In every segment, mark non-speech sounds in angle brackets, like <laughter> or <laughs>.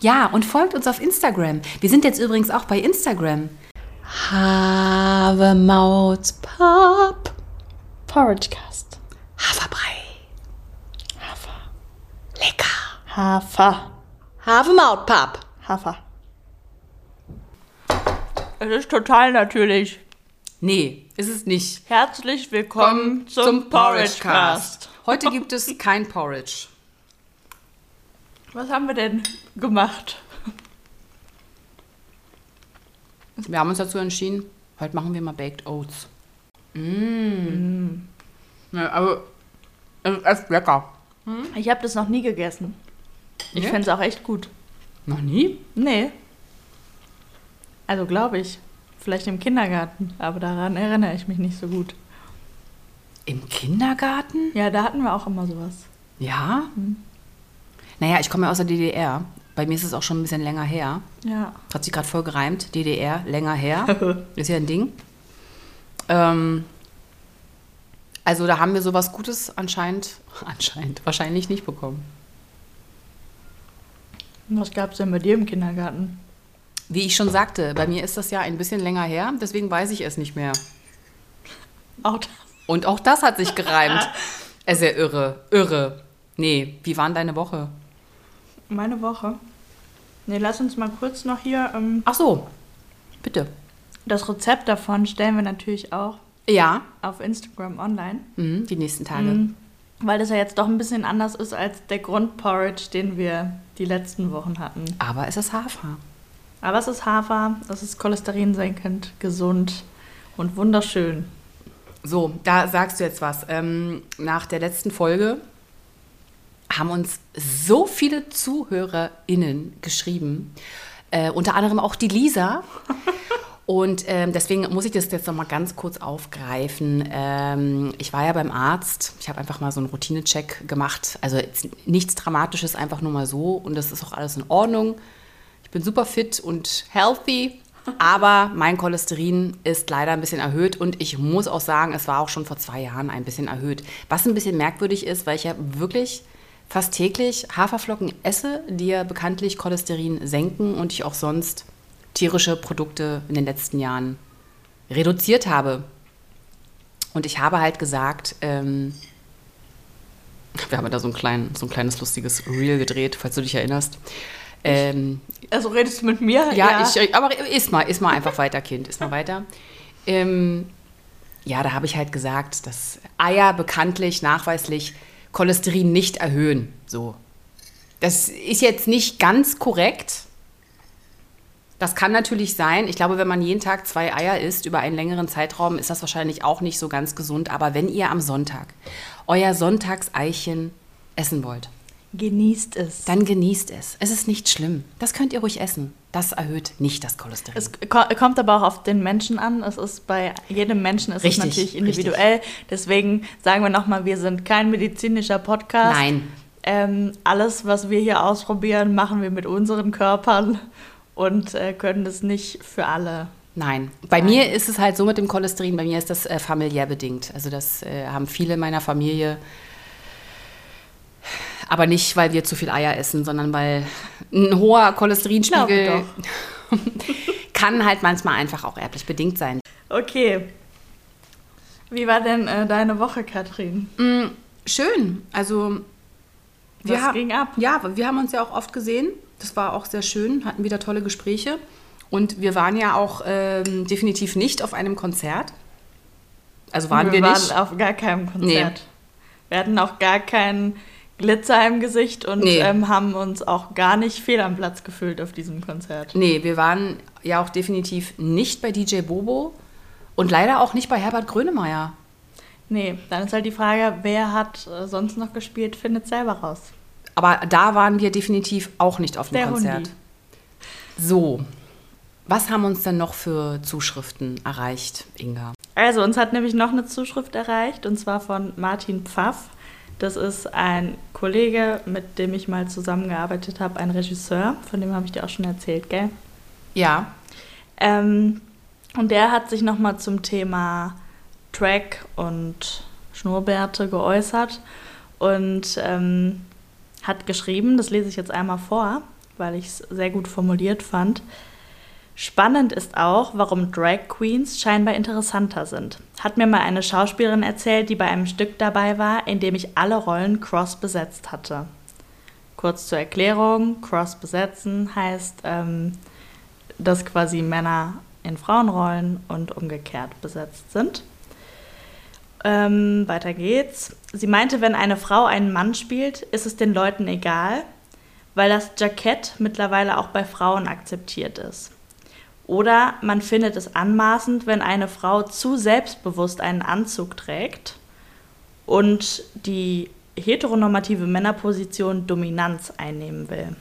Ja, und folgt uns auf Instagram. Wir sind jetzt übrigens auch bei Instagram. Havemaut Pop. Porridgecast. Haferbrei. Hafer. Lecker. Hafer. Havemautpap. Hafer. Es ist total natürlich. Nee, ist es nicht. Herzlich willkommen zum, Porridgecast. Heute gibt es kein Porridge. Was haben wir denn gemacht? Wir haben uns dazu entschieden, heute machen wir mal Baked Oats. Mmh. Ja, aber es ist echt lecker. Ich habe das noch nie gegessen. Ich Nee? fände es auch echt gut. Noch nie? Nee. Also glaube ich. Vielleicht im Kindergarten, aber daran erinnere ich mich nicht so gut. Im Kindergarten? Ja, da hatten wir auch immer sowas. Ja. Naja, ich komme ja aus der DDR. Bei mir ist es auch schon ein bisschen länger her. Ja. Hat sich gerade voll gereimt. DDR, länger her. <laughs> Ist ja ein Ding. Ähm, also da haben wir sowas Gutes anscheinend, <laughs> anscheinend, wahrscheinlich nicht bekommen. Was gab es denn bei dir im Kindergarten? Wie ich schon sagte, bei mir ist das ja ein bisschen länger her, deswegen weiß ich es nicht mehr. <laughs> Auch das. Und auch das hat sich gereimt. Es ist ja irre, irre. Nee, wie war denn deine Woche? Meine Woche. Nee, lass uns mal kurz noch hier. Ähm, Ach so, bitte. das Rezept davon stellen wir natürlich auch Ja, auf Instagram online. mhm, die nächsten Tage. Mhm. Weil das ja jetzt doch ein bisschen anders ist als der Grundporridge, den wir die letzten Wochen hatten. Aber es ist Hafer. Aber es ist Hafer, es ist cholesterinsenkend, gesund und wunderschön. So, da sagst du jetzt was. Ähm, nach der letzten Folge haben uns so viele ZuhörerInnen geschrieben, äh, unter anderem auch die Lisa. <laughs> Und ähm, deswegen muss ich das jetzt noch mal ganz kurz aufgreifen. Ähm, ich war ja beim Arzt. Ich habe einfach mal so einen Routinecheck gemacht. Also nichts Dramatisches, einfach nur mal so. Und das ist auch alles in Ordnung. Ich bin super fit und healthy. Aber mein Cholesterin ist leider ein bisschen erhöht und ich muss auch sagen, es war auch schon vor zwei Jahren ein bisschen erhöht. Was ein bisschen merkwürdig ist, weil ich ja wirklich fast täglich Haferflocken esse, die ja bekanntlich Cholesterin senken und ich auch sonst tierische Produkte in den letzten Jahren reduziert habe. Und ich habe halt gesagt, ähm, wir haben da so ein, klein, so ein kleines lustiges Reel gedreht, falls du dich erinnerst. Ähm, Also redest du mit mir? ja, Ich, aber iss mal, iss mal einfach weiter, Kind, iss mal weiter. Ähm, ja, da habe ich halt gesagt, dass Eier bekanntlich nachweislich Cholesterin nicht erhöhen. So. Das ist jetzt nicht ganz korrekt. Das kann natürlich sein. Ich glaube, wenn man jeden Tag zwei Eier isst über einen längeren Zeitraum, ist das wahrscheinlich auch nicht so ganz gesund. Aber wenn ihr am Sonntag euer Sonntagseichen essen wollt, Genießt es. dann genießt es. Es ist nicht schlimm. Das könnt ihr ruhig essen. Das erhöht nicht das Cholesterin. Es ko- kommt aber auch auf den Menschen an. Es ist bei jedem Menschen ist Richtig, es natürlich individuell. Deswegen sagen wir nochmal, wir sind kein medizinischer Podcast. Nein. Ähm, alles, was wir hier ausprobieren, machen wir mit unseren Körpern und äh, können das nicht für alle. Nein. Bei mir ist es halt so mit dem Cholesterin, bei mir ist das äh, familiär bedingt. Also das äh, haben viele in meiner Familie. Aber nicht, weil wir zu viel Eier essen, sondern weil ein hoher Cholesterinspiegel <laughs> kann halt manchmal einfach auch erblich bedingt sein. Okay. Wie war denn äh, deine Woche, Katrin? Mm, schön. Also wir Was ging ab? Ja, wir haben uns ja auch oft gesehen. Das war auch sehr schön, hatten wieder tolle Gespräche. Und wir waren ja auch ähm, definitiv nicht auf einem Konzert. Also waren wir, waren nicht. auf gar keinem Konzert. Wir hatten auch gar keinen Glitzer im Gesicht und Nee. ähm, haben uns auch gar nicht fehl am Platz gefühlt auf diesem Konzert. Nee, wir waren ja auch definitiv nicht bei DJ Bobo und leider auch nicht bei Herbert Grönemeyer. Nee, dann ist halt die Frage, wer hat äh, sonst noch gespielt, findet selber raus. Aber da waren wir definitiv auch nicht auf dem Der Konzert. Hundi. So, was haben uns denn noch für Zuschriften erreicht, Inga? Also, uns hat nämlich noch eine Zuschrift erreicht und zwar von Martin Pfaff. Das ist ein Kollege, mit dem ich mal zusammengearbeitet habe, ein Regisseur, von dem habe ich dir auch schon erzählt, gell? Ja, Ähm, und der hat sich nochmal zum Thema Track und Schnurrbärte geäußert und ähm, hat geschrieben, das lese ich jetzt einmal vor, weil ich es sehr gut formuliert fand. Spannend ist auch, warum Drag Queens scheinbar interessanter sind. Hat mir mal eine Schauspielerin erzählt, die bei einem Stück dabei war, in dem ich alle Rollen cross besetzt hatte. Kurz zur Erklärung: Cross besetzen heißt, ähm, dass quasi Männer in Frauenrollen und umgekehrt besetzt sind. Ähm, weiter geht's. Sie meinte, wenn eine Frau einen Mann spielt, ist es den Leuten egal, weil das Jackett mittlerweile auch bei Frauen akzeptiert ist. Oder man findet es anmaßend, wenn eine Frau zu selbstbewusst einen Anzug trägt und die heteronormative Männerposition Dominanz einnehmen will.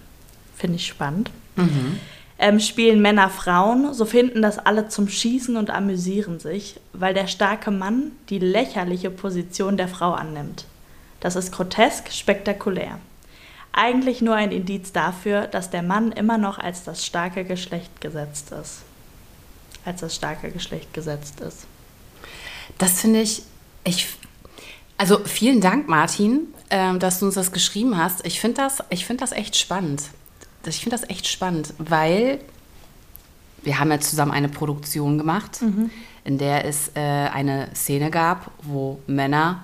Finde ich spannend. Mhm ähm, spielen Männer Frauen, so finden das alle zum Schießen und amüsieren sich, weil der starke Mann die lächerliche Position der Frau annimmt. Das ist grotesk, spektakulär. Eigentlich nur ein Indiz dafür, dass der Mann immer noch als das starke Geschlecht gesetzt ist. Als das starke Geschlecht gesetzt ist. Das finde ich, ich, also vielen Dank, Martin, äh, dass du uns das geschrieben hast. Ich finde das, find das echt spannend ich finde das echt spannend, weil wir haben ja zusammen eine Produktion gemacht, mhm. in der es äh, eine Szene gab, wo Männer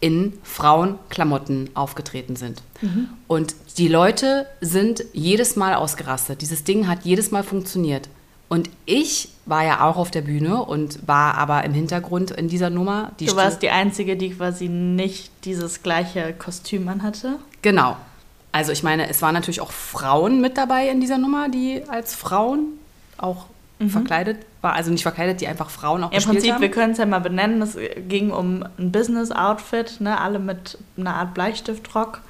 in Frauenklamotten aufgetreten sind. Mhm. Und die Leute sind jedes Mal ausgerastet. Dieses Ding hat jedes Mal funktioniert. Und ich war ja auch auf der Bühne und war aber im Hintergrund in dieser Nummer. du warst die Einzige, die quasi nicht dieses gleiche Kostüm anhatte? Genau. Also ich meine, es waren natürlich auch Frauen mit dabei in dieser Nummer, die als Frauen auch mhm. verkleidet waren. Also nicht verkleidet, die einfach Frauen auch Im Prinzip, haben. wir können es ja mal benennen, es ging um ein Business-Outfit, ne? alle mit einer Art Bleistiftrock.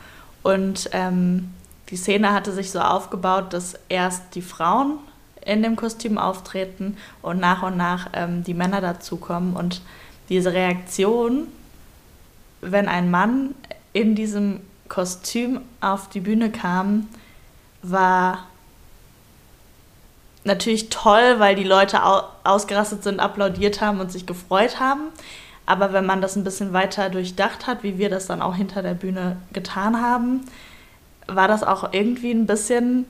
Und ähm, die Szene hatte sich so aufgebaut, dass erst die Frauen in dem Kostüm auftreten und nach und nach ähm, die Männer dazukommen. Und diese Reaktion, wenn ein Mann in diesem Kostüm auf die Bühne kam, war natürlich toll, weil die Leute ausgerastet sind, applaudiert haben und sich gefreut haben. Aber wenn man das ein bisschen weiter durchdacht hat, wie wir das dann auch hinter der Bühne getan haben, war das auch irgendwie ein bisschen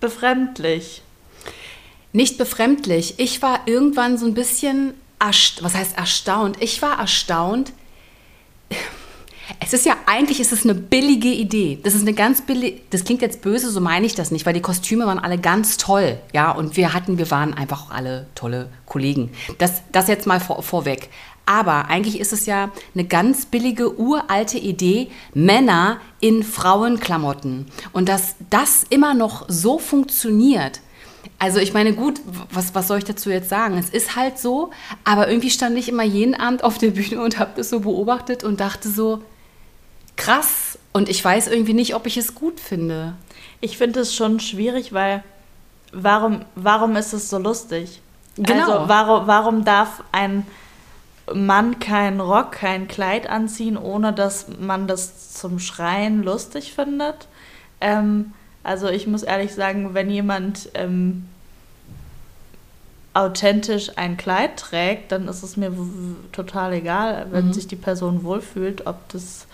befremdlich. Nicht befremdlich. Ich war irgendwann so ein bisschen, was heißt erstaunt? Ich war erstaunt, es ist ja eigentlich ist es eine billige Idee. Das ist eine ganz billige, das klingt jetzt böse, so meine ich das nicht, weil die Kostüme waren alle ganz toll, ja, und wir hatten, wir waren einfach alle tolle Kollegen. Das, das jetzt mal vor, vorweg. Aber eigentlich ist es ja eine ganz billige, uralte Idee, Männer in Frauenklamotten. Und dass das immer noch so funktioniert, also ich meine, gut, was, was soll ich dazu jetzt sagen? Es ist halt so, aber irgendwie stand ich immer jeden Abend auf der Bühne und habe das so beobachtet und dachte so, krass und ich weiß irgendwie nicht, ob ich es gut finde. Ich finde es schon schwierig, weil warum, warum ist es so lustig? Genau. Also warum, warum darf ein Mann keinen Rock, kein Kleid anziehen, ohne dass man das zum Schreien lustig findet? Ähm, also ich muss ehrlich sagen, wenn jemand ähm, authentisch ein Kleid trägt, dann ist es mir total egal, wenn mhm. sich die Person wohlfühlt, ob das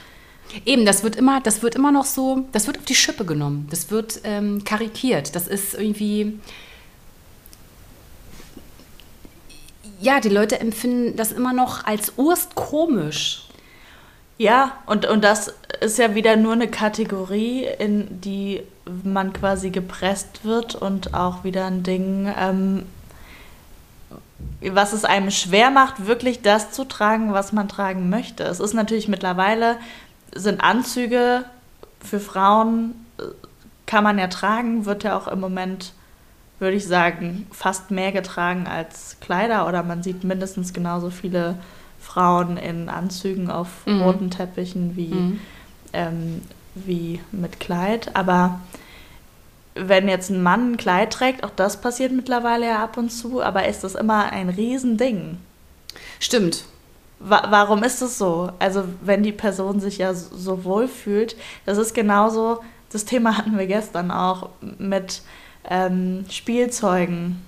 Eben, das wird immer, das wird immer noch so, das wird auf die Schippe genommen. Das wird ähm, karikiert. Das ist irgendwie. Ja, die Leute empfinden das immer noch als urst komisch. Ja, und, und das ist ja wieder nur eine Kategorie, in die man quasi gepresst wird und auch wieder ein Ding, ähm, was es einem schwer macht, wirklich das zu tragen, was man tragen möchte. Es ist natürlich mittlerweile sind Anzüge für Frauen, äh, kann man ja tragen, wird ja auch im Moment, würde ich sagen, fast mehr getragen als Kleider oder man sieht mindestens genauso viele Frauen in Anzügen auf mhm. roten Teppichen wie, mhm. ähm, wie mit Kleid. Aber wenn jetzt ein Mann ein Kleid trägt, auch das passiert mittlerweile ja ab und zu, aber ist das immer ein Riesending. Stimmt, Wa warum ist es so? Also wenn die Person sich ja so wohl fühlt, das ist genauso, das Thema <laughs> hatten wir gestern auch mit ähm, Spielzeugen.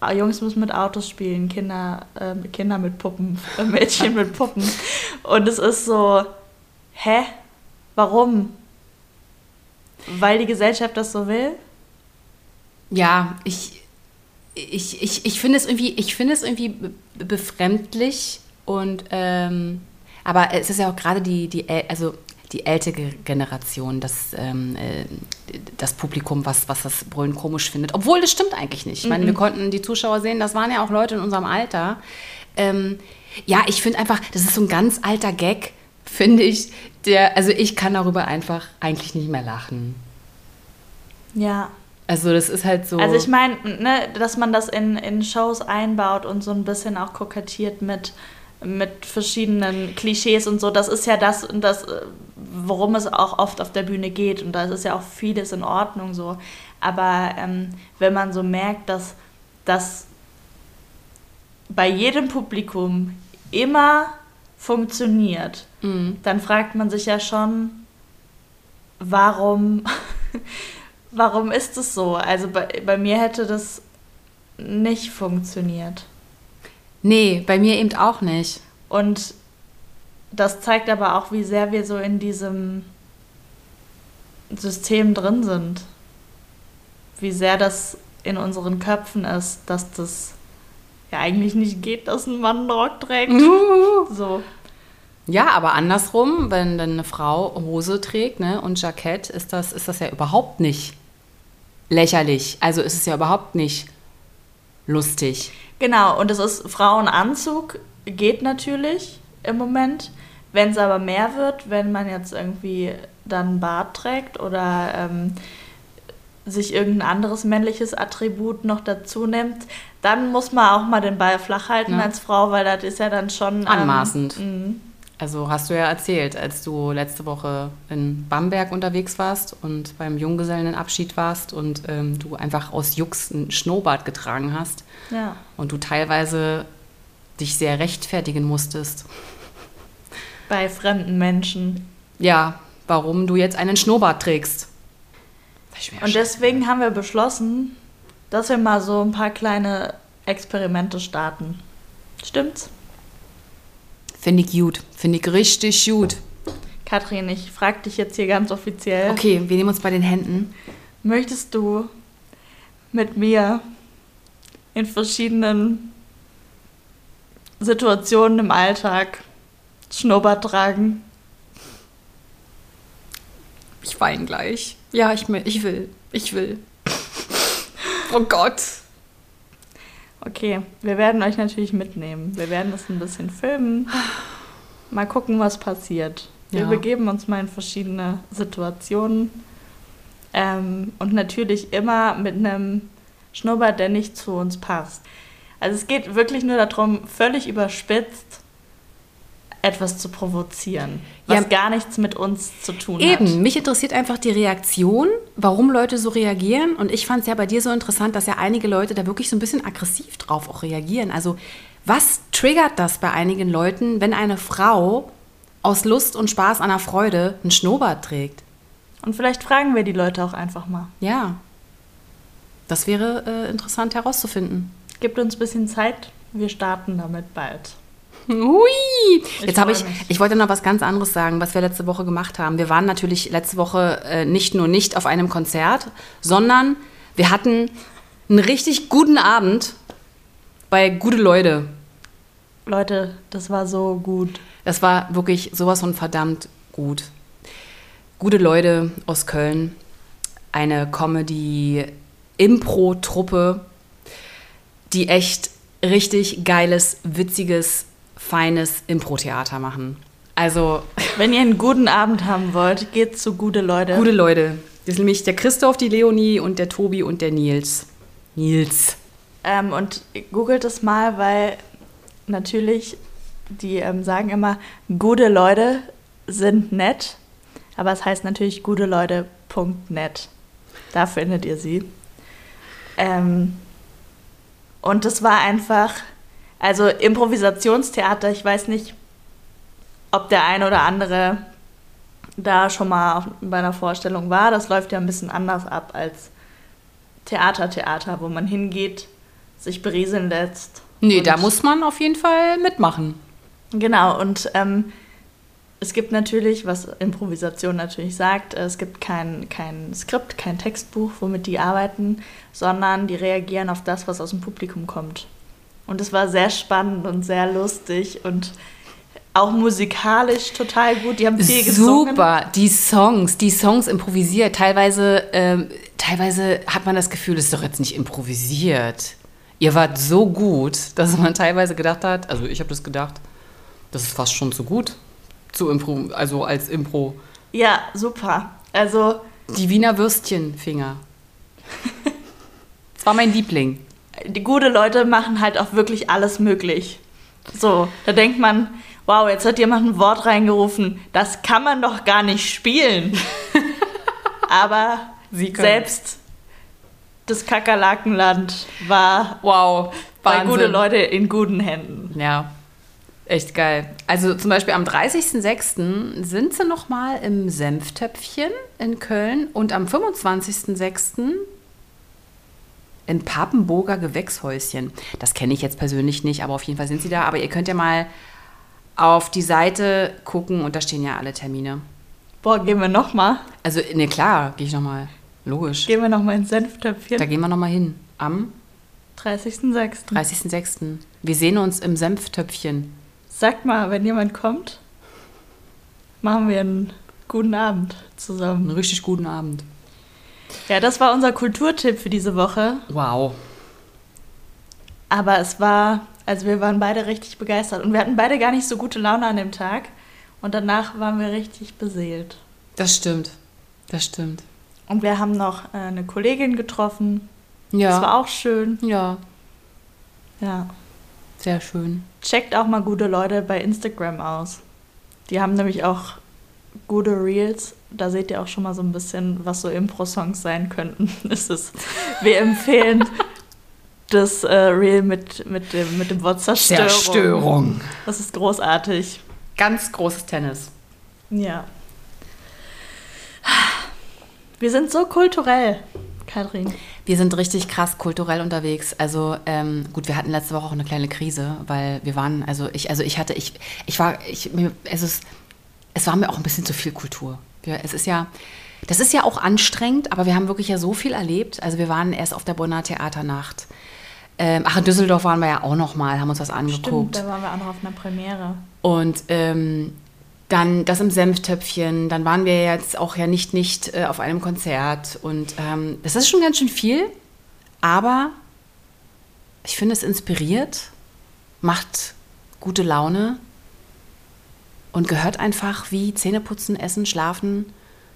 Ah, Jungs müssen mit Autos spielen, Kinder, äh, Kinder mit Puppen, <laughs> äh, Mädchen mit Puppen. Und es ist so, hä? Warum? Weil die Gesellschaft das so will? Ja, ich, ich, ich, ich finde es irgendwie, ich finde es irgendwie befremdlich und ähm, aber es ist ja auch gerade die, die, also die ältere Generation, das, ähm, äh, das Publikum, was, was das Brüllen komisch findet. Obwohl, das stimmt eigentlich nicht. Ich meine, mhm. wir konnten die Zuschauer sehen, das waren ja auch Leute in unserem Alter. Ähm, ja, ich finde einfach, das ist so ein ganz alter Gag, finde ich. Der, also ich kann darüber einfach eigentlich nicht mehr lachen. Ja. Also das ist halt so. Also ich meine, ne, dass man das in, in Shows einbaut und so ein bisschen auch kokettiert mit mit verschiedenen Klischees und so. Das ist ja das, das, worum es auch oft auf der Bühne geht. Und da ist ja auch vieles in Ordnung so. Aber ähm, wenn man so merkt, dass das bei jedem Publikum immer funktioniert, mhm. dann fragt man sich ja schon, warum, <laughs> warum ist es so? Also bei, bei mir hätte das nicht funktioniert. Nee, bei mir eben auch nicht. Und das zeigt aber auch, wie sehr wir so in diesem System drin sind. Wie sehr das in unseren Köpfen ist, dass das ja eigentlich nicht geht, dass ein Mann einen Rock trägt. so. Ja, aber andersrum, wenn dann eine Frau Hose trägt ne, und Jackett, ist das, ist das ja überhaupt nicht lächerlich. Also ist es ja überhaupt nicht lustig. Genau, und es ist Frauenanzug, geht natürlich im Moment. Wenn es aber mehr wird, wenn man jetzt irgendwie dann Bart trägt oder ähm, sich irgendein anderes männliches Attribut noch dazu nimmt, dann muss man auch mal den Ball flach halten ja. als Frau, weil das ist ja dann schon ähm, anmaßend. Ähm, also hast du ja erzählt, als du letzte Woche in Bamberg unterwegs warst und beim Junggesellenabschied warst und ähm, du einfach aus Jux ein Schnurrbart getragen hast. Ja. Und du teilweise dich sehr rechtfertigen musstest. Bei fremden Menschen. Ja, warum du jetzt einen Schnurrbart trägst. Und deswegen haben wir beschlossen, dass wir mal so ein paar kleine Experimente starten. Stimmt's? Finde ich gut. Finde ich richtig gut. Katrin, ich frage dich jetzt hier ganz offiziell. Okay, wir nehmen uns bei den Händen. Möchtest du mit mir in verschiedenen Situationen im Alltag Schnurrbart tragen? Ich weine gleich. Ja, ich, ich will. Ich will. oh Gott. Okay, wir werden euch natürlich mitnehmen. Wir werden das ein bisschen filmen. Mal gucken, was passiert. Wir ja. begeben uns mal in verschiedene Situationen. Ähm, und natürlich immer mit einem Schnurrbart, der nicht zu uns passt. Also es geht wirklich nur darum, völlig überspitzt etwas zu provozieren, was ja, gar nichts mit uns zu tun eben. hat. Eben, mich interessiert einfach die Reaktion, warum Leute so reagieren. Und ich fand es ja bei dir so interessant, dass ja einige Leute da wirklich so ein bisschen aggressiv drauf auch reagieren. Also was triggert das bei einigen Leuten, wenn eine Frau aus Lust und Spaß an der Freude einen Schnurrbart trägt? Und vielleicht fragen wir die Leute auch einfach mal. Ja, das wäre äh, interessant herauszufinden. Gibt uns ein bisschen Zeit, wir starten damit bald. Hui! Jetzt habe ich, ich wollte noch was ganz anderes sagen, was wir letzte Woche gemacht haben. Wir waren natürlich letzte Woche äh, nicht nur nicht auf einem Konzert, sondern wir hatten einen richtig guten Abend bei Gute Leute. Leute, das war so gut. Das war wirklich sowas von verdammt gut. Gute Leute aus Köln, eine Comedy-Impro-Truppe, die echt richtig geiles, witziges feines Impro-Theater machen. Also. <laughs> Wenn ihr einen guten Abend haben wollt, geht zu gute Leute. Gute Leute. Das ist nämlich der Christoph, die Leonie und der Tobi und der Nils. Nils. Ähm, und googelt es mal, weil natürlich, die ähm, sagen immer, gute Leute sind nett, aber es heißt natürlich guteleute.net. Da findet ihr sie. Ähm, und das war einfach also Improvisationstheater, ich weiß nicht, ob der eine oder andere da schon mal bei einer Vorstellung war. Das läuft ja ein bisschen anders ab als Theater, Theater, wo man hingeht, sich berieseln lässt. Nee, da muss man auf jeden Fall mitmachen. Genau, und ähm, es gibt natürlich, was Improvisation natürlich sagt, es gibt kein, kein Skript, kein Textbuch, womit die arbeiten, sondern die reagieren auf das, was aus dem Publikum kommt. Und es war sehr spannend und sehr lustig und auch musikalisch total gut. Die haben viel gesungen. Super, die Songs, die Songs improvisiert. Teilweise, ähm, teilweise hat man das Gefühl, das ist doch jetzt nicht improvisiert. Ihr wart so gut, dass man teilweise gedacht hat, also ich habe das gedacht, das ist fast schon zu gut zu Impro, also als Impro. Ja, super. Also die Wiener Würstchenfinger. <laughs> das war mein Liebling. Die gute Leute machen halt auch wirklich alles möglich. So, da denkt man, wow, jetzt hat jemand ein Wort reingerufen, das kann man doch gar nicht spielen. <laughs> Aber selbst das Kakerlakenland war wow, bei gute Leute in guten Händen. Ja, echt geil. Also zum Beispiel am 30.06. sind sie noch mal im Senftöpfchen in Köln und am 25.06. im Papenburger Gewächshäuschen. Das kenne ich jetzt persönlich nicht, aber auf jeden Fall sind sie da. Aber ihr könnt ja mal auf die Seite gucken und da stehen ja alle Termine. Boah, gehen wir noch mal? Also, ne, klar, gehe ich noch mal. Logisch. Gehen wir noch mal ins Senftöpfchen? Da gehen wir noch mal hin. Am 30.06. 30.06. Wir sehen uns im Senftöpfchen. Sagt mal, wenn jemand kommt, machen wir einen guten Abend zusammen. Einen richtig guten Abend. Ja, das war unser Kulturtipp für diese Woche. Wow. Aber es war, also wir waren beide richtig begeistert und wir hatten beide gar nicht so gute Laune an dem Tag und danach waren wir richtig beseelt. Das stimmt. Das stimmt. Und wir haben noch äh, eine Kollegin getroffen. Ja. Das war auch schön. Ja. Ja. Sehr schön. Checkt auch mal gute Leute bei Instagram aus. Die haben nämlich auch gute Reels. Da seht ihr auch schon mal so ein bisschen, was so Impro-Songs sein könnten. <laughs> Ist, wir empfehlen das äh, Reel mit, mit, dem, mit dem Wort Zerstörung. Zerstörung. Das ist großartig. Ganz großes Tennis. Ja. Wir sind so kulturell, Kathrin. Wir sind richtig krass kulturell unterwegs. Also ähm, gut, wir hatten letzte Woche auch eine kleine Krise, weil wir waren, also ich, also ich hatte, ich, ich war, ich, es ist, es war mir auch ein bisschen zu viel Kultur. Wir, es ist ja, das ist ja auch anstrengend, aber wir haben wirklich ja so viel erlebt. Also wir waren erst auf der Bonner Theaternacht. Ähm, ach, in Düsseldorf waren wir ja auch noch mal, haben uns was angeguckt. Stimmt, da waren wir auch noch auf einer Premiere. Und ähm, dann das im Senftöpfchen, dann waren wir jetzt auch ja nicht, nicht äh, auf einem Konzert. Und ähm, das ist schon ganz schön viel, aber ich finde es inspiriert, macht gute Laune und gehört einfach wie Zähneputzen, Essen, Schlafen,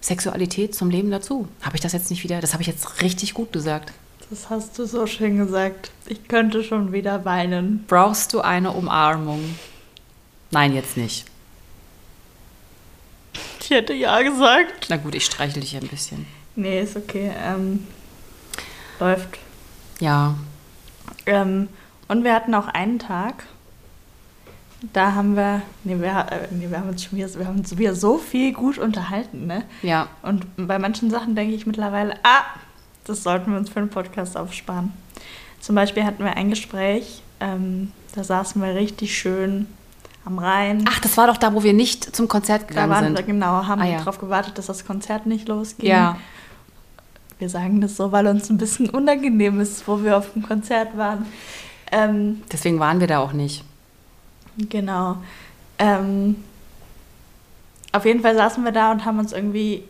Sexualität zum Leben dazu. Habe ich das jetzt nicht wieder? Das habe ich jetzt richtig gut gesagt. Das hast du so schön gesagt. Ich könnte schon wieder weinen. Brauchst du eine Umarmung? Nein, jetzt nicht. Ich hätte ja gesagt. Na gut, ich streichel dich ein bisschen. Nee, ist okay. Ähm, läuft. Ja. Ähm, und wir hatten auch einen Tag, da haben wir, nee, wir, äh, nee, wir haben uns schon wieder, wir haben uns wieder so viel gut unterhalten, ne? Ja. Und bei manchen Sachen denke ich mittlerweile, ah, das sollten wir uns für einen Podcast aufsparen. Zum Beispiel hatten wir ein Gespräch, ähm, da saßen wir richtig schön am Rhein. Ach, das war doch da, wo wir nicht zum Konzert gegangen da waren, sind. Genau, haben ah, ja. darauf gewartet, dass das Konzert nicht losging. Ja. Wir sagen das so, weil uns ein bisschen unangenehm ist, wo wir auf dem Konzert waren. Ähm, Deswegen waren wir da auch nicht. Genau. Ähm, auf jeden Fall saßen wir da und haben uns irgendwie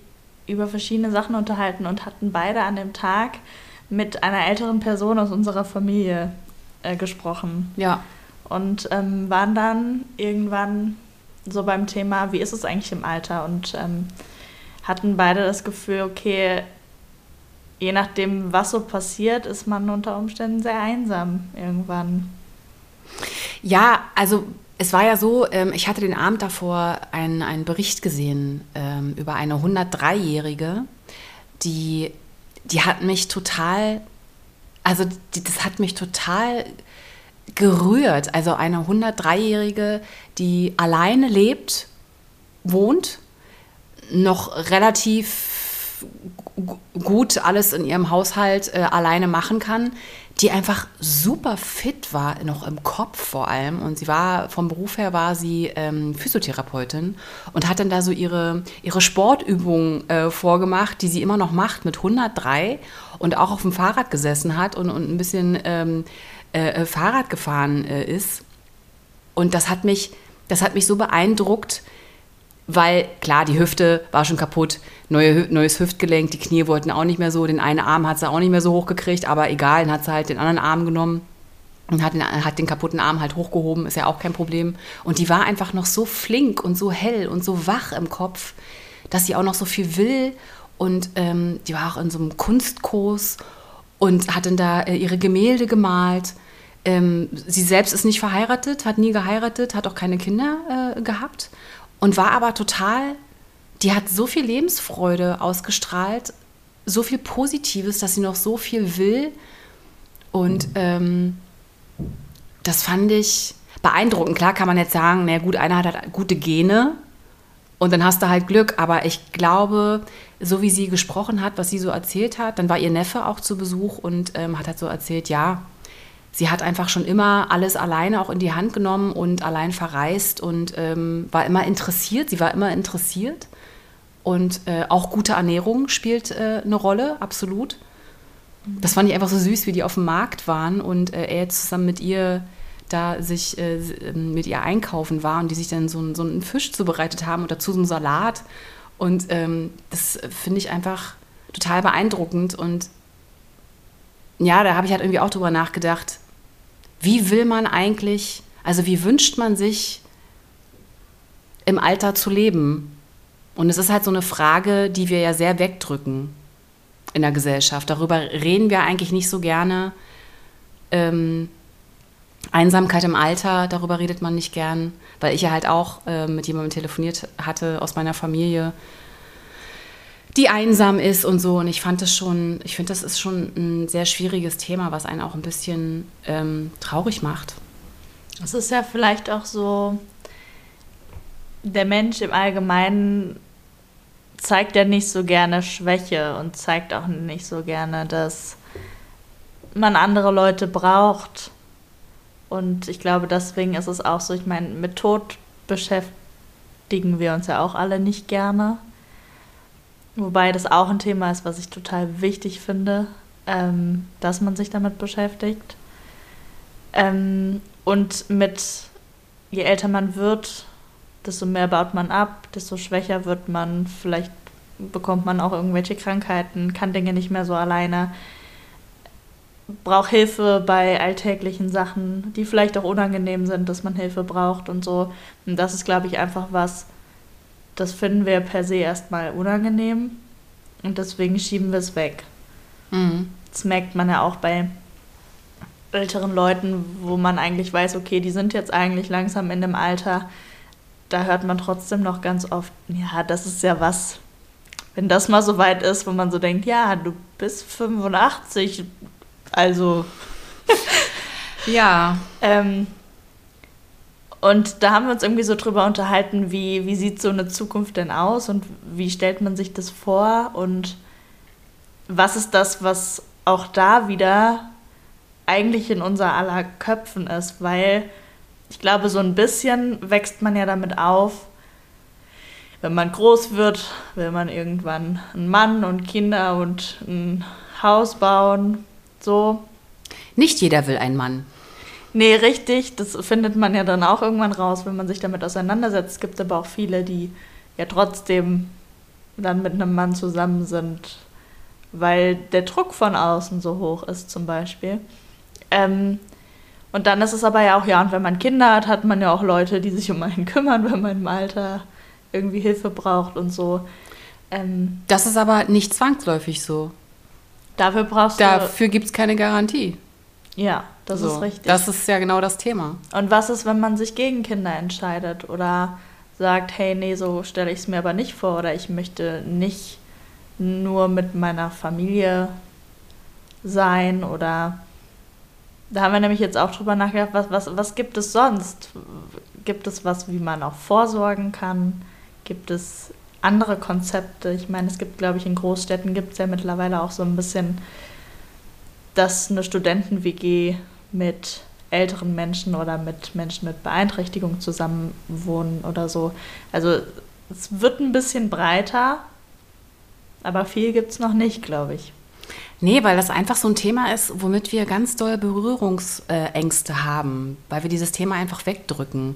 über verschiedene Sachen unterhalten und hatten beide an dem Tag mit einer älteren Person aus unserer Familie äh, gesprochen. Ja und ähm, waren dann irgendwann so beim Thema, wie ist es eigentlich im Alter und ähm, hatten beide das Gefühl, okay, je nachdem, was so passiert, ist man unter Umständen sehr einsam irgendwann. Ja, also es war ja so, ähm, ich hatte den Abend davor einen, einen Bericht gesehen ähm, über eine 103-Jährige, die, die hat mich total, also die, das hat mich total gerührt. Also eine 103-Jährige, die alleine lebt, wohnt, noch relativ gut alles in ihrem Haushalt äh, alleine machen kann, die einfach super fit war, noch im Kopf vor allem. Und sie war, vom Beruf her war sie ähm, Physiotherapeutin und hat dann da so ihre, ihre Sportübungen äh, vorgemacht, die sie immer noch macht mit 103 und auch auf dem Fahrrad gesessen hat und, und ein bisschen ähm, äh, äh, Fahrrad gefahren äh, ist. Und das hat mich, das hat mich so beeindruckt, weil klar, die Hüfte war schon kaputt, neue, neues Hüftgelenk, die Knie wollten auch nicht mehr so, den einen Arm hat sie auch nicht mehr so hochgekriegt, aber egal, dann hat sie halt den anderen Arm genommen und hat den, hat den kaputten Arm halt hochgehoben, ist ja auch kein Problem. Und die war einfach noch so flink und so hell und so wach im Kopf, dass sie auch noch so viel will und ähm, die war auch in so einem Kunstkurs und hat dann da äh, ihre Gemälde gemalt. Ähm, sie selbst ist nicht verheiratet, hat nie geheiratet, hat auch keine Kinder äh, gehabt und war aber total, die hat so viel Lebensfreude ausgestrahlt, so viel Positives, dass sie noch so viel will. Und ähm, das fand ich beeindruckend. Klar kann man jetzt sagen, na gut, einer hat halt gute Gene und dann hast du halt Glück. Aber ich glaube, so wie sie gesprochen hat, was sie so erzählt hat, dann war ihr Neffe auch zu Besuch und ähm, hat halt so erzählt, ja, sie hat einfach schon immer alles alleine auch in die Hand genommen und allein verreist und ähm, war immer interessiert. Sie war immer interessiert. Und äh, auch gute Ernährung spielt äh, eine Rolle, absolut. Das fand ich einfach so süß, wie die auf dem Markt waren und äh, er jetzt zusammen mit ihr da sich äh, ähm, mit ihr einkaufen war und die sich dann so, so einen Fisch zubereitet haben und dazu so einen Salat. Und ähm, das finde ich einfach total beeindruckend. Und ja, da habe ich halt irgendwie auch drüber nachgedacht, wie will man eigentlich, also wie wünscht man sich im Alter zu leben? Und es ist halt so eine Frage, die wir ja sehr wegdrücken in der Gesellschaft. Darüber reden wir eigentlich nicht so gerne. Ähm, Einsamkeit im Alter, darüber redet man nicht gern, weil ich ja halt auch äh, mit jemandem telefoniert hatte aus meiner Familie, die einsam ist und so. Und ich fand das schon, ich finde, das ist schon ein sehr schwieriges Thema, was einen auch ein bisschen ähm, traurig macht. Es ist ja vielleicht auch so, der Mensch im Allgemeinen zeigt ja nicht so gerne Schwäche und zeigt auch nicht so gerne, dass man andere Leute braucht. Und ich glaube, deswegen ist es auch so, ich meine, mit Tod beschäftigen wir uns ja auch alle nicht gerne. Wobei das auch ein Thema ist, was ich total wichtig finde, ähm, dass man sich damit beschäftigt. Ähm, und mit, je älter man wird, desto mehr baut man ab, desto schwächer wird man, vielleicht bekommt man auch irgendwelche Krankheiten, kann Dinge nicht mehr so alleine, braucht Hilfe bei alltäglichen Sachen, die vielleicht auch unangenehm sind, dass man Hilfe braucht und so. Und das ist, glaube ich, einfach was, das finden wir per se erstmal unangenehm und deswegen schieben wir es weg. Mhm. Das merkt man ja auch bei älteren Leuten, wo man eigentlich weiß, okay, die sind jetzt eigentlich langsam in dem Alter. Da hört man trotzdem noch ganz oft, ja, das ist ja was, wenn das mal so weit ist, wo man so denkt, ja, du bist 85, also. ja. Ähm, und da haben wir uns irgendwie so drüber unterhalten, wie, wie sieht so eine Zukunft denn aus und wie stellt man sich das vor und was ist das, was auch da wieder eigentlich in unser aller Köpfen ist, weil ich glaube, so ein bisschen wächst man ja damit auf, wenn man groß wird, will man irgendwann einen Mann und Kinder und ein Haus bauen, so. Nicht jeder will einen Mann. Nee, richtig. Das findet man ja dann auch irgendwann raus, wenn man sich damit auseinandersetzt. Es gibt aber auch viele, die ja trotzdem dann mit einem Mann zusammen sind, weil der Druck von außen so hoch ist, zum Beispiel. Ähm, und dann ist es aber ja auch, ja, und wenn man Kinder hat, hat man ja auch Leute, die sich um einen <laughs> kümmern, wenn man im Alter irgendwie Hilfe braucht und so. Ähm, das ist aber nicht zwangsläufig so. Dafür brauchst du. Dafür gibt es keine Garantie. Ja, das so, ist richtig. Das ist ja genau das Thema. Und was ist, wenn man sich gegen Kinder entscheidet oder sagt, hey, nee, so stelle ich es mir aber nicht vor oder ich möchte nicht nur mit meiner Familie sein oder da haben wir nämlich jetzt auch drüber nachgedacht, was, was, was gibt es sonst? Gibt es was, wie man auch vorsorgen kann? Gibt es andere Konzepte. Ich meine, es gibt, glaube ich, in Großstädten gibt es ja mittlerweile auch so ein bisschen, dass eine Studenten-WG mit älteren Menschen oder mit Menschen mit Beeinträchtigung zusammen wohnen oder so. Also es wird ein bisschen breiter, aber viel gibt es noch nicht, glaube ich. Nee, weil das einfach so ein Thema ist, womit wir ganz doll Berührungsängste haben, weil wir dieses Thema einfach wegdrücken.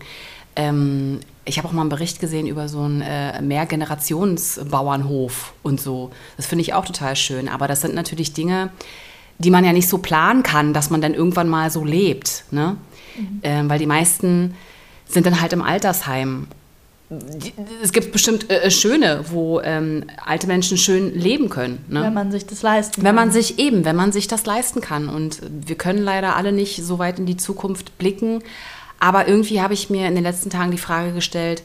Ähm, ich habe auch mal einen Bericht gesehen über so einen äh, Mehrgenerationsbauernhof und so. Das finde ich auch total schön. Aber das sind natürlich Dinge, die man ja nicht so planen kann, dass man dann irgendwann mal so lebt. Ne? Mhm. Ähm, weil die meisten sind dann halt im Altersheim es gibt bestimmt äh, schöne, wo ähm, alte Menschen schön leben können. Ne? Wenn man sich das leisten kann. Wenn man sich eben, wenn man sich das leisten kann. Und wir können leider alle nicht so weit in die Zukunft blicken. Aber irgendwie habe ich mir in den letzten Tagen die Frage gestellt,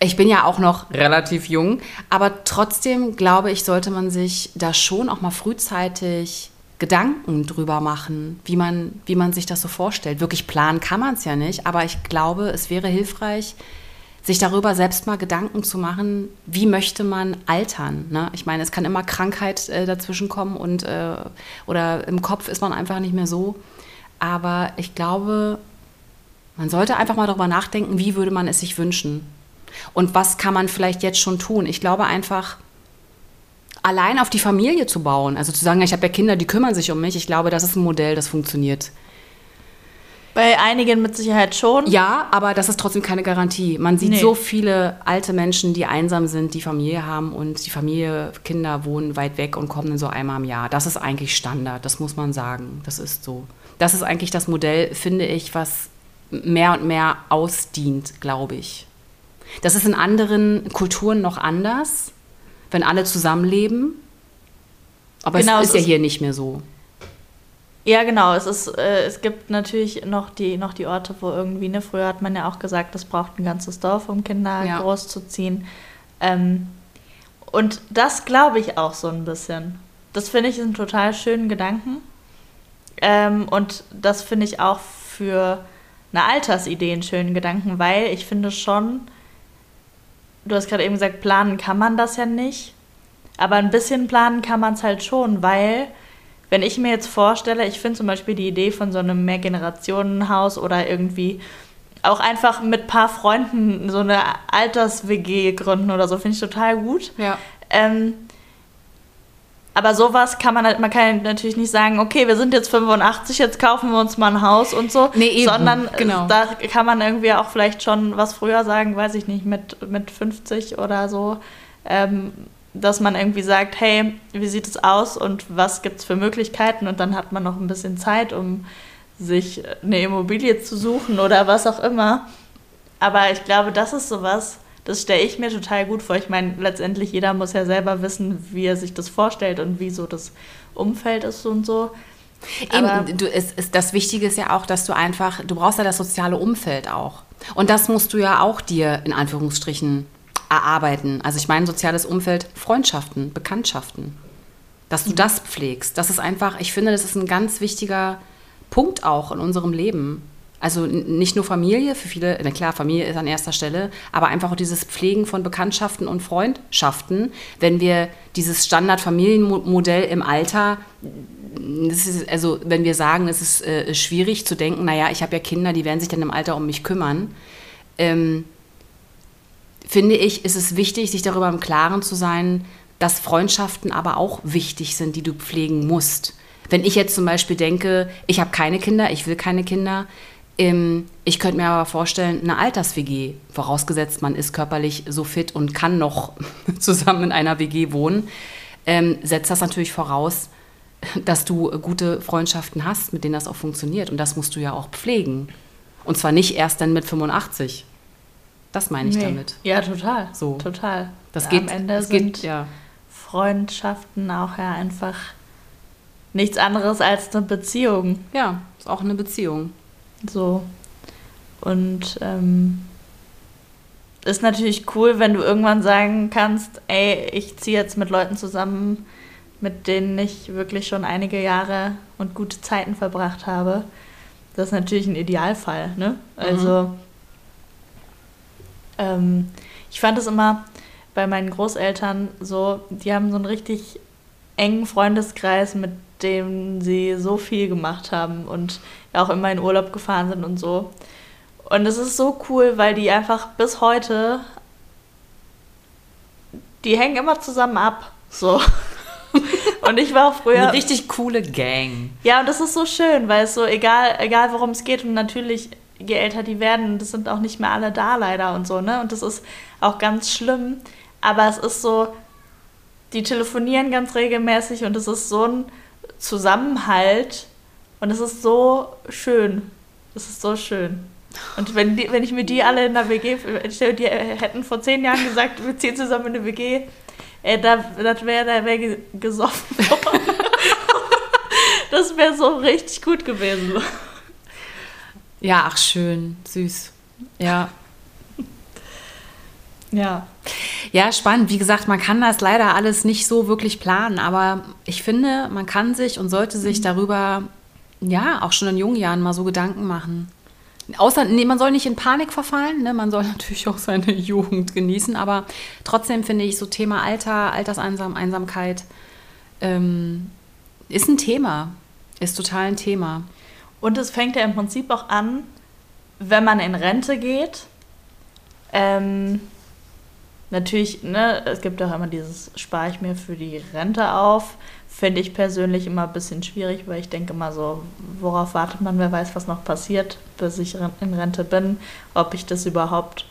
ich bin ja auch noch relativ jung, aber trotzdem glaube ich, sollte man sich da schon auch mal frühzeitig Gedanken drüber machen, wie man, wie man sich das so vorstellt. Wirklich planen kann man es ja nicht, aber ich glaube, es wäre hilfreich, sich darüber selbst mal Gedanken zu machen, wie möchte man altern. Ne? Ich meine, es kann immer Krankheit äh, dazwischen kommen und äh, oder im Kopf ist man einfach nicht mehr so. Aber ich glaube, man sollte einfach mal darüber nachdenken, wie würde man es sich wünschen. Und was kann man vielleicht jetzt schon tun? Ich glaube einfach, allein auf die Familie zu bauen, also zu sagen, ich habe ja Kinder, die kümmern sich um mich, ich glaube, das ist ein Modell, das funktioniert. Bei einigen mit Sicherheit schon. Ja, aber das ist trotzdem keine Garantie. Man sieht nee. so viele alte Menschen, die einsam sind, die Familie haben und die Familie, Kinder wohnen weit weg und kommen dann so einmal im Jahr. Das ist eigentlich Standard, das muss man sagen. Das ist so. Das ist eigentlich das Modell, finde ich, was mehr und mehr ausdient, glaube ich. Das ist in anderen Kulturen noch anders wenn alle zusammenleben. Aber genau, es ist es ja hier nicht mehr so. Ja, genau. Es, ist, äh, es gibt natürlich noch die, noch die Orte, wo irgendwie, ne, früher hat man ja auch gesagt, das braucht ein ganzes Dorf, um Kinder ja. großzuziehen. Ähm, und das glaube ich auch so ein bisschen. Das finde ich einen total schönen Gedanken. Ähm, und das finde ich auch für eine Altersidee einen schönen Gedanken, weil ich finde schon, du hast gerade eben gesagt, planen kann man das ja nicht. Aber ein bisschen planen kann man es halt schon, weil, wenn ich mir jetzt vorstelle, ich finde zum Beispiel die Idee von so einem Mehrgenerationenhaus oder irgendwie auch einfach mit ein paar Freunden so eine Alters-WG gründen oder so, finde ich total gut. Ja. Ähm, aber sowas kann man halt, man kann natürlich nicht sagen, okay, wir sind jetzt 85, jetzt kaufen wir uns mal ein Haus und so. Nee, eben. Sondern genau. da kann man irgendwie auch vielleicht schon was früher sagen, weiß ich nicht, mit, mit 50 oder so. Ähm, dass man irgendwie sagt, hey, wie sieht es aus und was gibt es für Möglichkeiten? Und dann hat man noch ein bisschen Zeit, um sich eine Immobilie zu suchen oder was auch immer. Aber ich glaube, das ist sowas, das stelle ich mir total gut vor. Ich meine, letztendlich jeder muss ja selber wissen, wie er sich das vorstellt und wie so das Umfeld ist und so. Eben, du, es, es, das Wichtige ist ja auch, dass du einfach, du brauchst ja das soziale Umfeld auch. Und das musst du ja auch dir in Anführungsstrichen erarbeiten. Also ich meine soziales Umfeld, Freundschaften, Bekanntschaften. Dass du mhm. das pflegst. Das ist einfach, ich finde, das ist ein ganz wichtiger Punkt auch in unserem Leben. Also nicht nur Familie, für viele, na klar, Familie ist an erster Stelle, aber einfach auch dieses Pflegen von Bekanntschaften und Freundschaften. Wenn wir dieses Standard-Familienmodell im Alter, ist, also wenn wir sagen, es ist äh, schwierig zu denken, naja, ich habe ja Kinder, die werden sich dann im Alter um mich kümmern, ähm, finde ich, ist es wichtig, sich darüber im Klaren zu sein, dass Freundschaften aber auch wichtig sind, die du pflegen musst. Wenn ich jetzt zum Beispiel denke, ich habe keine Kinder, ich will keine Kinder, ich könnte mir aber vorstellen, eine Alters-WG, vorausgesetzt man ist körperlich so fit und kann noch <laughs> zusammen in einer WG wohnen, ähm, setzt das natürlich voraus, dass du gute Freundschaften hast, mit denen das auch funktioniert. Und das musst du ja auch pflegen. Und zwar nicht erst dann mit 85. Das meine ich nee. damit. Ja, total. So. Total. Das ja, geht, Am Ende das sind geht, ja. Freundschaften auch ja einfach nichts anderes als eine Beziehung. Ja, ist auch eine Beziehung. So. Und ähm, ist natürlich cool, wenn du irgendwann sagen kannst, ey, ich ziehe jetzt mit Leuten zusammen, mit denen ich wirklich schon einige Jahre und gute Zeiten verbracht habe. Das ist natürlich ein Idealfall, ne? Also, mhm. Ähm, ich fand es immer bei meinen Großeltern so, die haben so einen richtig engen Freundeskreis, mit dem sie so viel gemacht haben und auch immer in Urlaub gefahren sind und so. Und es ist so cool, weil die einfach bis heute, die hängen immer zusammen ab. So. <laughs> Und ich war auch früher. Eine richtig coole Gang. Ja, und das ist so schön, weil es so, egal, egal worum es geht, und natürlich, je älter die werden, das sind auch nicht mehr alle da leider und so, ne? Und das ist auch ganz schlimm. Aber es ist so, die telefonieren ganz regelmäßig und es ist so ein Zusammenhalt und es ist so schön. Es ist so schön. Und wenn, die, wenn ich mir die alle in der WG, die hätten vor zehn Jahren gesagt, wir ziehen zusammen in eine WG, ey, da, das wäre da wär gesoffen worden. <laughs> das wäre so richtig gut gewesen. Ja, ach schön, süß. Ja. Ja. Ja, spannend. Wie gesagt, man kann das leider alles nicht so wirklich planen, aber ich finde, man kann sich und sollte sich mhm. darüber, ja, auch schon in jungen Jahren mal so Gedanken machen. Außer, nee, man soll nicht in Panik verfallen, ne? man soll <laughs> natürlich auch seine Jugend genießen, aber trotzdem finde ich so Thema Alter, Alterseinsamkeit ähm, ist ein Thema, ist total ein Thema. Und es fängt ja im Prinzip auch an, wenn man in Rente geht. Ähm, natürlich, ne, es gibt auch immer dieses, spare ich mir für die Rente auf. Finde ich persönlich immer ein bisschen schwierig, weil ich denke immer so, worauf wartet man, wer weiß, was noch passiert, bis ich in Rente bin, ob ich das überhaupt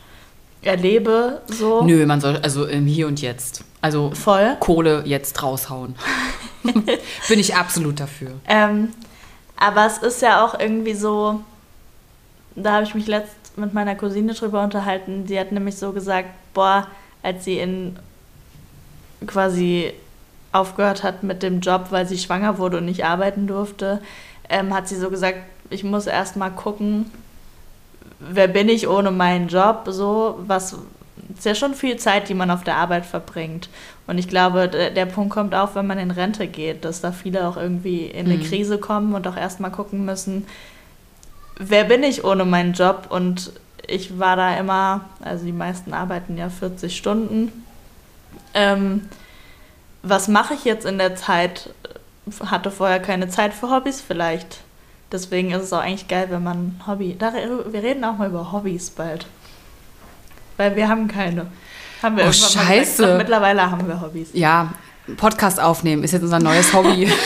erlebe, so. Nö, man soll, also im Hier und Jetzt. Also Voll. Kohle jetzt raushauen. <laughs> bin ich absolut dafür. Ähm, aber es ist ja auch irgendwie so, da habe ich mich letzt mit meiner Cousine drüber unterhalten, die hat nämlich so gesagt, boah, als sie in quasi aufgehört hat mit dem Job, weil sie schwanger wurde und nicht arbeiten durfte, ähm, hat sie so gesagt, ich muss erst mal gucken, wer bin ich ohne meinen Job, so, was ist ja schon viel Zeit, die man auf der Arbeit verbringt. Und ich glaube, der Punkt kommt auch, wenn man in Rente geht, dass da viele auch irgendwie in eine mhm. Krise kommen und auch erstmal gucken müssen, wer bin ich ohne meinen Job? Und ich war da immer, also die meisten arbeiten ja 40 Stunden. Ähm, was mache ich jetzt in der Zeit? Hatte vorher keine Zeit für Hobbys vielleicht. Deswegen ist es auch eigentlich geil, wenn man Hobby. Da, wir reden auch mal über Hobbys bald. Weil wir haben keine. Haben wir oh, Scheiße. Doch, mittlerweile haben wir Hobbys. Ja, Podcast aufnehmen ist jetzt unser neues Hobby. <laughs>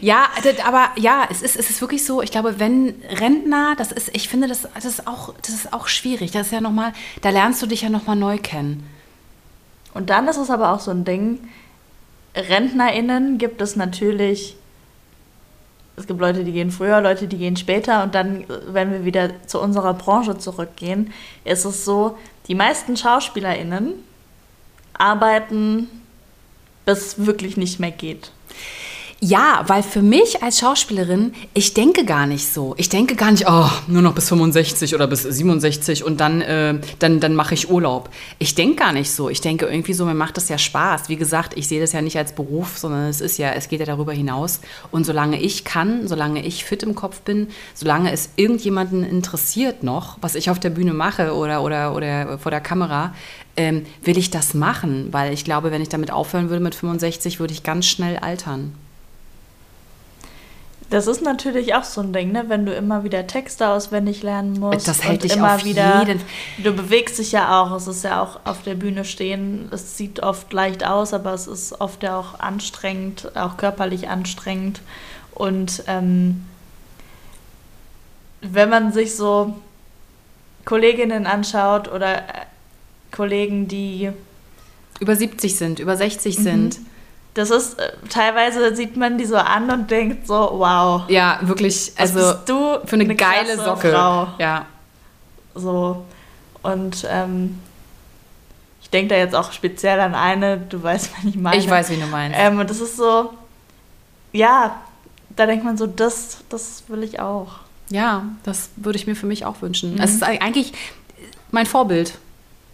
ja, aber ja, es ist, es ist wirklich so, ich glaube, wenn Rentner, das ist, ich finde, das, das, ist, auch, das ist auch schwierig. Das ist ja nochmal, da lernst du dich ja nochmal neu kennen. Und dann ist es aber auch so ein Ding, RentnerInnen gibt es natürlich, es gibt Leute, die gehen früher, Leute, die gehen später und dann, wenn wir wieder zu unserer Branche zurückgehen, ist es so, die meisten SchauspielerInnen arbeiten, bis es wirklich nicht mehr geht. Ja, weil für mich als Schauspielerin, ich denke gar nicht so. Ich denke gar nicht, oh, nur noch bis 65 oder bis 67 und dann, äh, dann, dann mache ich Urlaub. Ich denke gar nicht so. Ich denke irgendwie so, mir macht das ja Spaß. Wie gesagt, ich sehe das ja nicht als Beruf, sondern es ist ja, es geht ja darüber hinaus. Und solange ich kann, solange ich fit im Kopf bin, solange es irgendjemanden interessiert noch, was ich auf der Bühne mache oder, oder, oder vor der Kamera, ähm, will ich das machen. Weil ich glaube, wenn ich damit aufhören würde mit 65, würde ich ganz schnell altern. Das ist natürlich auch so ein Ding, ne? wenn du immer wieder Texte auswendig lernen musst. Das hält dich immer auf wieder. Jeden. Du bewegst dich ja auch. Es ist ja auch auf der Bühne stehen. Es sieht oft leicht aus, aber es ist oft ja auch anstrengend, auch körperlich anstrengend. Und ähm, wenn man sich so Kolleginnen anschaut oder äh, Kollegen, die über 70 sind, über 60 mhm. sind das ist, äh, teilweise sieht man die so an und denkt so, wow. Ja, wirklich, also du für eine, eine geile Socke. Frau. Ja. So. Und ähm, ich denke da jetzt auch speziell an eine, du weißt, was ich meine. Ich weiß, wie du meinst. Ähm, und das ist so, ja, da denkt man so, das, das will ich auch. Ja, das würde ich mir für mich auch wünschen. Mhm. Es ist eigentlich mein Vorbild.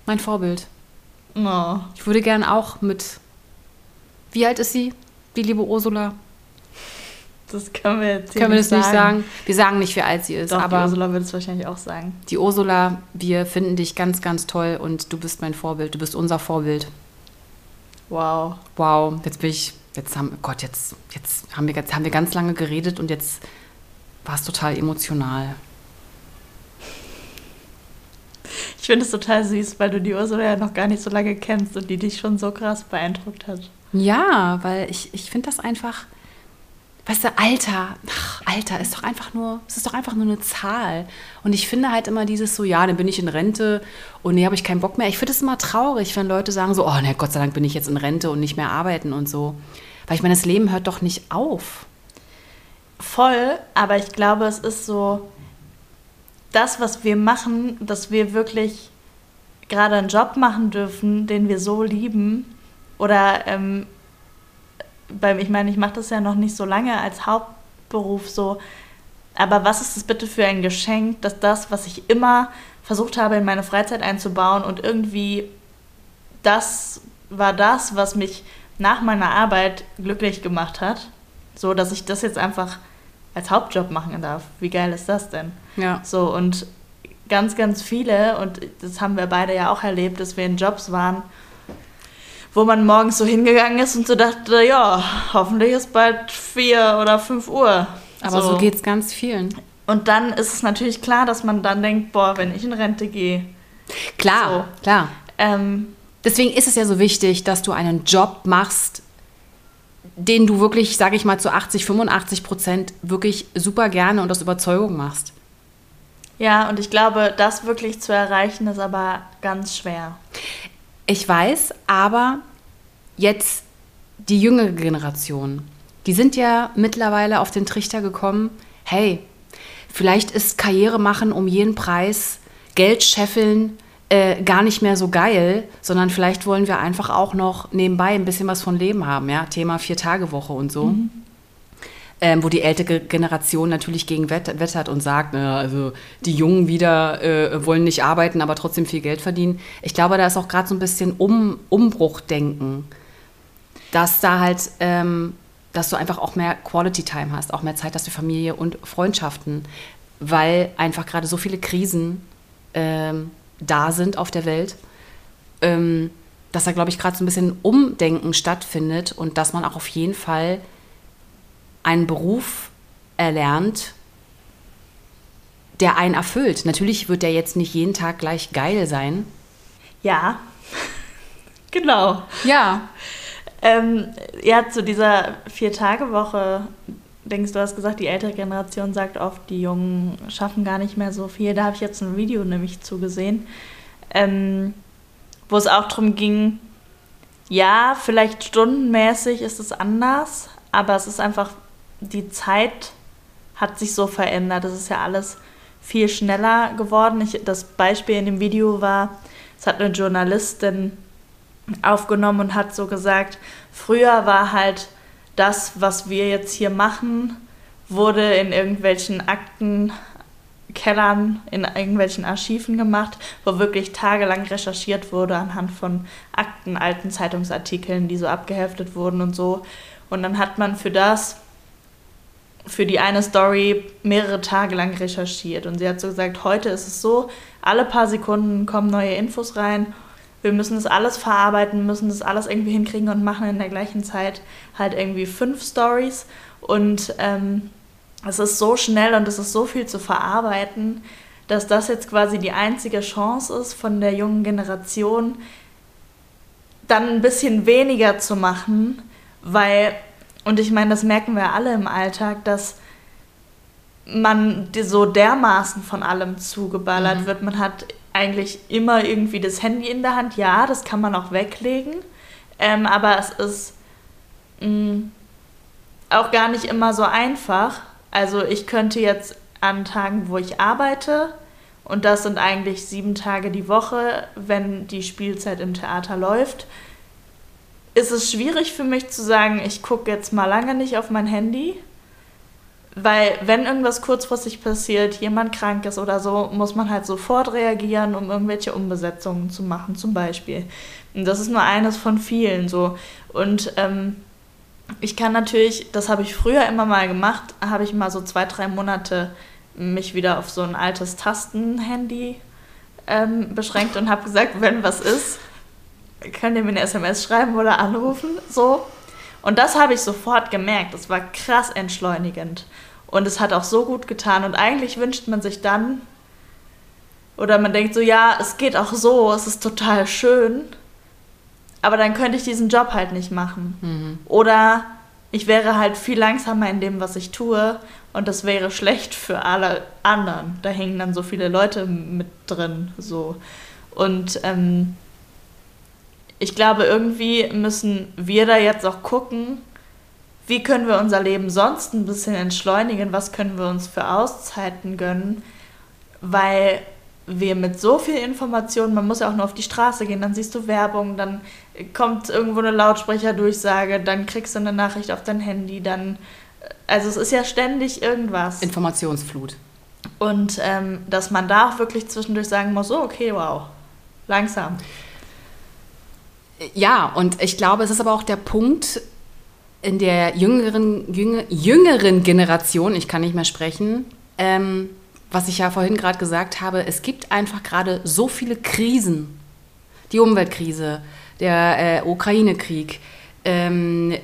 Mein Vorbild. Oh. Ich würde gern auch mit wie alt ist sie, die liebe Ursula? Das können wir jetzt Können wir nicht das nicht sagen. sagen? Wir sagen nicht, wie alt sie ist, Doch, aber die Ursula würde es wahrscheinlich auch sagen. die Ursula, wir finden dich ganz, ganz toll und du bist mein Vorbild. Du bist unser Vorbild. Wow. Wow, jetzt bin ich, jetzt haben, Gott, jetzt, jetzt haben wir, jetzt haben wir ganz lange geredet und jetzt war es total emotional. Ich finde es total süß, weil du die Ursula ja noch gar nicht so lange kennst und die dich schon so krass beeindruckt hat. Ja, weil ich, ich finde das einfach, weißt du, Alter, ach, Alter ist doch einfach nur, es ist doch einfach nur eine Zahl. Und ich finde halt immer dieses so, ja, dann bin ich in Rente und nee, habe ich keinen Bock mehr. Ich finde es immer traurig, wenn Leute sagen so, oh ne, Gott sei Dank bin ich jetzt in Rente und nicht mehr arbeiten und so. Weil ich meine, das Leben hört doch nicht auf. Voll, aber ich glaube, es ist so, das, was wir machen, dass wir wirklich gerade einen Job machen dürfen, den wir so lieben. Oder, ähm, weil ich meine, ich mache das ja noch nicht so lange als Hauptberuf so. Aber was ist es bitte für ein Geschenk, dass das, was ich immer versucht habe, in meine Freizeit einzubauen und irgendwie das war das, was mich nach meiner Arbeit glücklich gemacht hat. So, dass ich das jetzt einfach als Hauptjob machen darf. Wie geil ist das denn? Ja. So, und ganz, ganz viele, und das haben wir beide ja auch erlebt, dass wir in Jobs waren, wo man morgens so hingegangen ist und so dachte, ja, hoffentlich ist bald vier oder fünf Uhr. Aber so, geht es ganz vielen. Und dann ist es natürlich klar, dass man dann denkt, boah, wenn ich in Rente gehe. Klar, klar. Ähm, Deswegen ist es ja so wichtig, dass du einen Job machst, den du wirklich, sage ich mal, zu 80, 85 Prozent wirklich super gerne und aus Überzeugung machst. ja, und ich glaube, das wirklich zu erreichen, ist aber ganz schwer. Ich weiß, aber jetzt die jüngere Generation, die sind ja mittlerweile auf den Trichter gekommen, hey, vielleicht ist Karriere machen um jeden Preis, Geld scheffeln, äh, gar nicht mehr so geil, sondern vielleicht wollen wir einfach auch noch nebenbei ein bisschen was von Leben haben, ja, Thema Vier-Tage-Woche und so. Ähm, wo die ältere Generation natürlich gegen wett wettert und sagt, na, also die Jungen wieder äh, wollen nicht arbeiten, aber trotzdem viel Geld verdienen. Ich glaube, da ist auch gerade so ein bisschen um Umbruchdenken, dass da halt, ähm, dass du einfach auch mehr Quality Time hast, auch mehr Zeit hast für Familie und Freundschaften, weil einfach gerade so viele Krisen ähm, da sind auf der Welt, ähm, dass da, glaube ich, gerade so ein bisschen Umdenken stattfindet und dass man auch auf jeden Fall einen Beruf erlernt, der einen erfüllt. Natürlich wird der jetzt nicht jeden Tag gleich geil sein. Ja, <laughs> genau. Ja. Ähm, ja, zu dieser Vier-Tage-Woche, denkst du, hast gesagt, die ältere Generation sagt oft, die Jungen schaffen gar nicht mehr so viel. Da habe ich jetzt ein Video nämlich zugesehen, ähm, wo es auch darum ging, ja, vielleicht stundenmäßig ist es anders, aber es ist einfach, die Zeit hat sich so verändert. Es ist ja alles viel schneller geworden. Ich, das Beispiel in dem Video war, es hat eine Journalistin aufgenommen und hat so gesagt, früher war halt das, was wir jetzt hier machen, wurde in irgendwelchen Aktenkellern, in irgendwelchen Archiven gemacht, wo wirklich tagelang recherchiert wurde anhand von Akten, alten Zeitungsartikeln, die so abgeheftet wurden und so. Und dann hat man für das, für die eine Story mehrere Tage lang recherchiert. Und sie hat so gesagt, heute ist es so, alle paar Sekunden kommen neue Infos rein wir müssen das alles verarbeiten, müssen das alles irgendwie hinkriegen und machen in der gleichen Zeit halt irgendwie fünf Stories. Und ähm, es ist so schnell und es ist so viel zu verarbeiten, dass das jetzt quasi die einzige Chance ist von der jungen Generation, dann ein bisschen weniger zu machen, weil, und ich meine, das merken wir alle im Alltag, dass man so dermaßen von allem zugeballert Mhm. wird. Man hat eigentlich immer irgendwie das Handy in der Hand. Ja, das kann man auch weglegen. Ähm, aber es ist mh, auch gar nicht immer so einfach. Also ich könnte jetzt an Tagen, wo ich arbeite, und das sind eigentlich sieben Tage die Woche, wenn die Spielzeit im Theater läuft, ist es schwierig für mich zu sagen, ich gucke jetzt mal lange nicht auf mein Handy. Weil wenn irgendwas kurzfristig passiert, jemand krank ist oder so, muss man halt sofort reagieren, um irgendwelche Umbesetzungen zu machen, zum Beispiel. Und das ist nur eines von vielen so. Und ähm, ich kann natürlich, das habe ich früher immer mal gemacht, habe ich mal so zwei, drei Monate mich wieder auf so ein altes Tastenhandy ähm, beschränkt und habe gesagt, wenn was ist, könnt ihr mir eine SMS schreiben oder anrufen, so. Und das habe ich sofort gemerkt. Das war krass entschleunigend. Und es hat auch so gut getan. Und eigentlich wünscht man sich dann, oder man denkt so, ja, es geht auch so, es ist total schön, aber dann könnte ich diesen Job halt nicht machen. Mhm. Oder ich wäre halt viel langsamer in dem, was ich tue und das wäre schlecht für alle anderen. Da hängen dann so viele Leute mit drin, so. Und ähm, ich glaube, irgendwie müssen wir da jetzt auch gucken, wie können wir unser Leben sonst ein bisschen entschleunigen, was können wir uns für Auszeiten gönnen, weil wir mit so viel Information, man muss ja auch nur auf die Straße gehen, dann siehst du Werbung, dann kommt irgendwo eine Lautsprecherdurchsage, dann kriegst du eine Nachricht auf dein Handy, dann, also es ist ja ständig irgendwas. Informationsflut. Und ähm, dass man da auch wirklich zwischendurch sagen muss, so, okay, wow, langsam. Ja, und ich glaube, es ist aber auch der Punkt in der jüngeren, jünger, jüngeren Generation, ich kann nicht mehr sprechen, ähm, was ich ja vorhin gerade gesagt habe, es gibt einfach gerade so viele Krisen. Die Umweltkrise, der äh, Ukraine-Krieg. Ähm,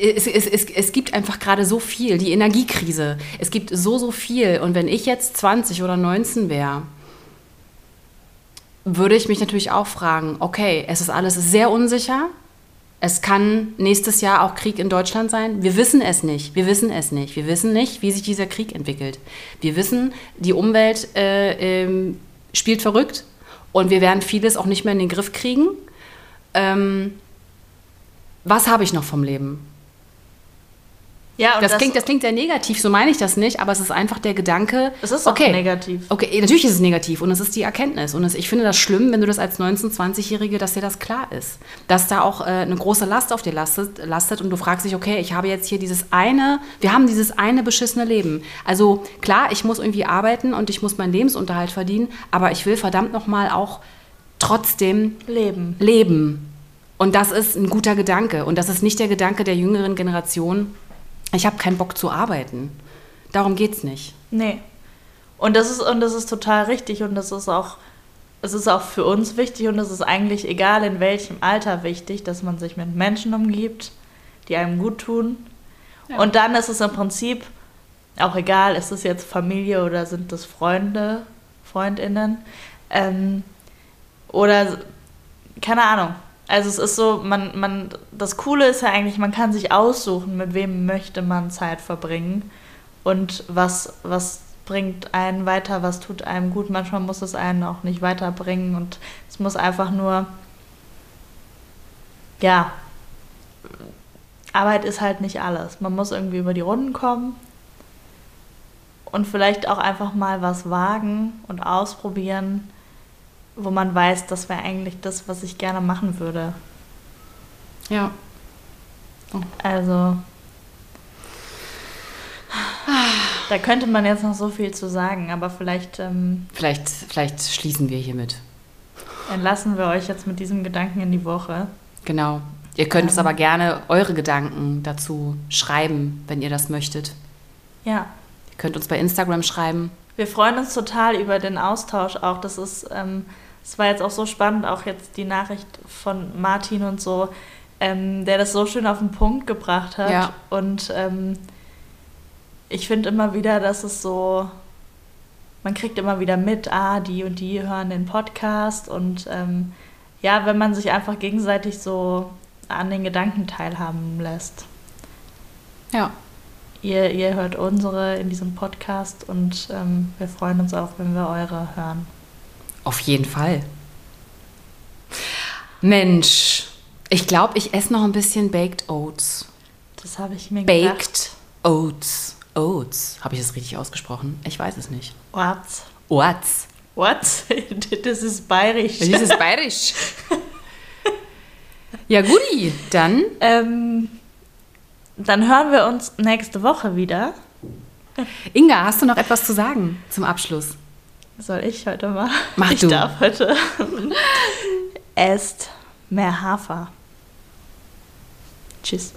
es, es, es, es gibt einfach gerade so viel, die Energiekrise. Es gibt so, so viel. Und wenn ich jetzt 20 oder 19 wäre, würde ich mich natürlich auch fragen, okay, es ist alles sehr unsicher. Es kann nächstes Jahr auch Krieg in Deutschland sein. Wir wissen es nicht. Wir wissen es nicht. Wir wissen nicht, wie sich dieser Krieg entwickelt. Wir wissen, die Umwelt äh, äh, spielt verrückt und wir werden vieles auch nicht mehr in den Griff kriegen. Ähm, was habe ich noch vom Leben? Ja, das, das, klingt, das klingt sehr negativ, so meine ich das nicht, aber es ist einfach der Gedanke. Es ist okay, negativ. Okay, natürlich ist es negativ und es ist die Erkenntnis. Und es, ich finde das schlimm, wenn du das als 19-, 20-Jährige, dass dir das klar ist. Dass da auch äh, eine große Last auf dir lastet, lastet und du fragst dich, okay, ich habe jetzt hier dieses eine, wir haben dieses eine beschissene Leben. Also klar, ich muss irgendwie arbeiten und ich muss meinen Lebensunterhalt verdienen, aber ich will verdammt nochmal auch trotzdem leben. leben. Und das ist ein guter Gedanke. Und das ist nicht der Gedanke der jüngeren Generation ich habe keinen Bock zu arbeiten. Darum geht es nicht. Nee. Und das ist, und das ist total richtig und das ist auch, es ist auch für uns wichtig und es ist eigentlich egal in welchem Alter wichtig, dass man sich mit Menschen umgibt, die einem gut tun. Ja. Und dann ist es im Prinzip auch egal, ist es jetzt Familie oder sind das Freunde, Freundinnen. Ähm, oder keine Ahnung, also es ist so, man, man, das Coole ist ja eigentlich, man kann sich aussuchen, mit wem möchte man Zeit verbringen und was, was bringt einen weiter, was tut einem gut. Manchmal muss es einen auch nicht weiterbringen und es muss einfach nur, ja, Arbeit ist halt nicht alles. Man muss irgendwie über die Runden kommen und vielleicht auch einfach mal was wagen und ausprobieren wo man weiß, das wäre eigentlich das, was ich gerne machen würde. Ja. Oh. Also. Da könnte man jetzt noch so viel zu sagen, aber vielleicht. Ähm, vielleicht, vielleicht schließen wir hiermit. Entlassen wir euch jetzt mit diesem Gedanken in die Woche. Genau. Ihr könnt ähm, uns aber gerne eure Gedanken dazu schreiben, wenn ihr das möchtet. Ja. Ihr könnt uns bei Instagram schreiben. Wir freuen uns total über den Austausch auch. Das ist. Ähm, es war jetzt auch so spannend, auch jetzt die Nachricht von Martin und so, ähm, der das so schön auf den Punkt gebracht hat. Ja. Und ähm, ich finde immer wieder, dass es so, man kriegt immer wieder mit, ah, die und die hören den Podcast. Und ähm, ja, wenn man sich einfach gegenseitig so an den Gedanken teilhaben lässt. Ja. Ihr, ihr hört unsere in diesem Podcast und ähm, wir freuen uns auch, wenn wir eure hören. Auf jeden Fall. Mensch, ich glaube, ich esse noch ein bisschen Baked Oats. Das habe ich mir Baked gedacht. Oats. Oats. Habe ich das richtig ausgesprochen? Ich weiß es nicht. Oats. Oats. <laughs> Oats? Das ist bayerisch. Das ist bayerisch. ja, guti, dann. Ähm, dann hören wir uns nächste Woche wieder. Inga, hast du noch etwas zu sagen zum Abschluss? Soll ich heute mal? Mach ich du. darf heute. <laughs> Esst mehr Hafer. Tschüss.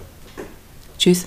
Tschüss.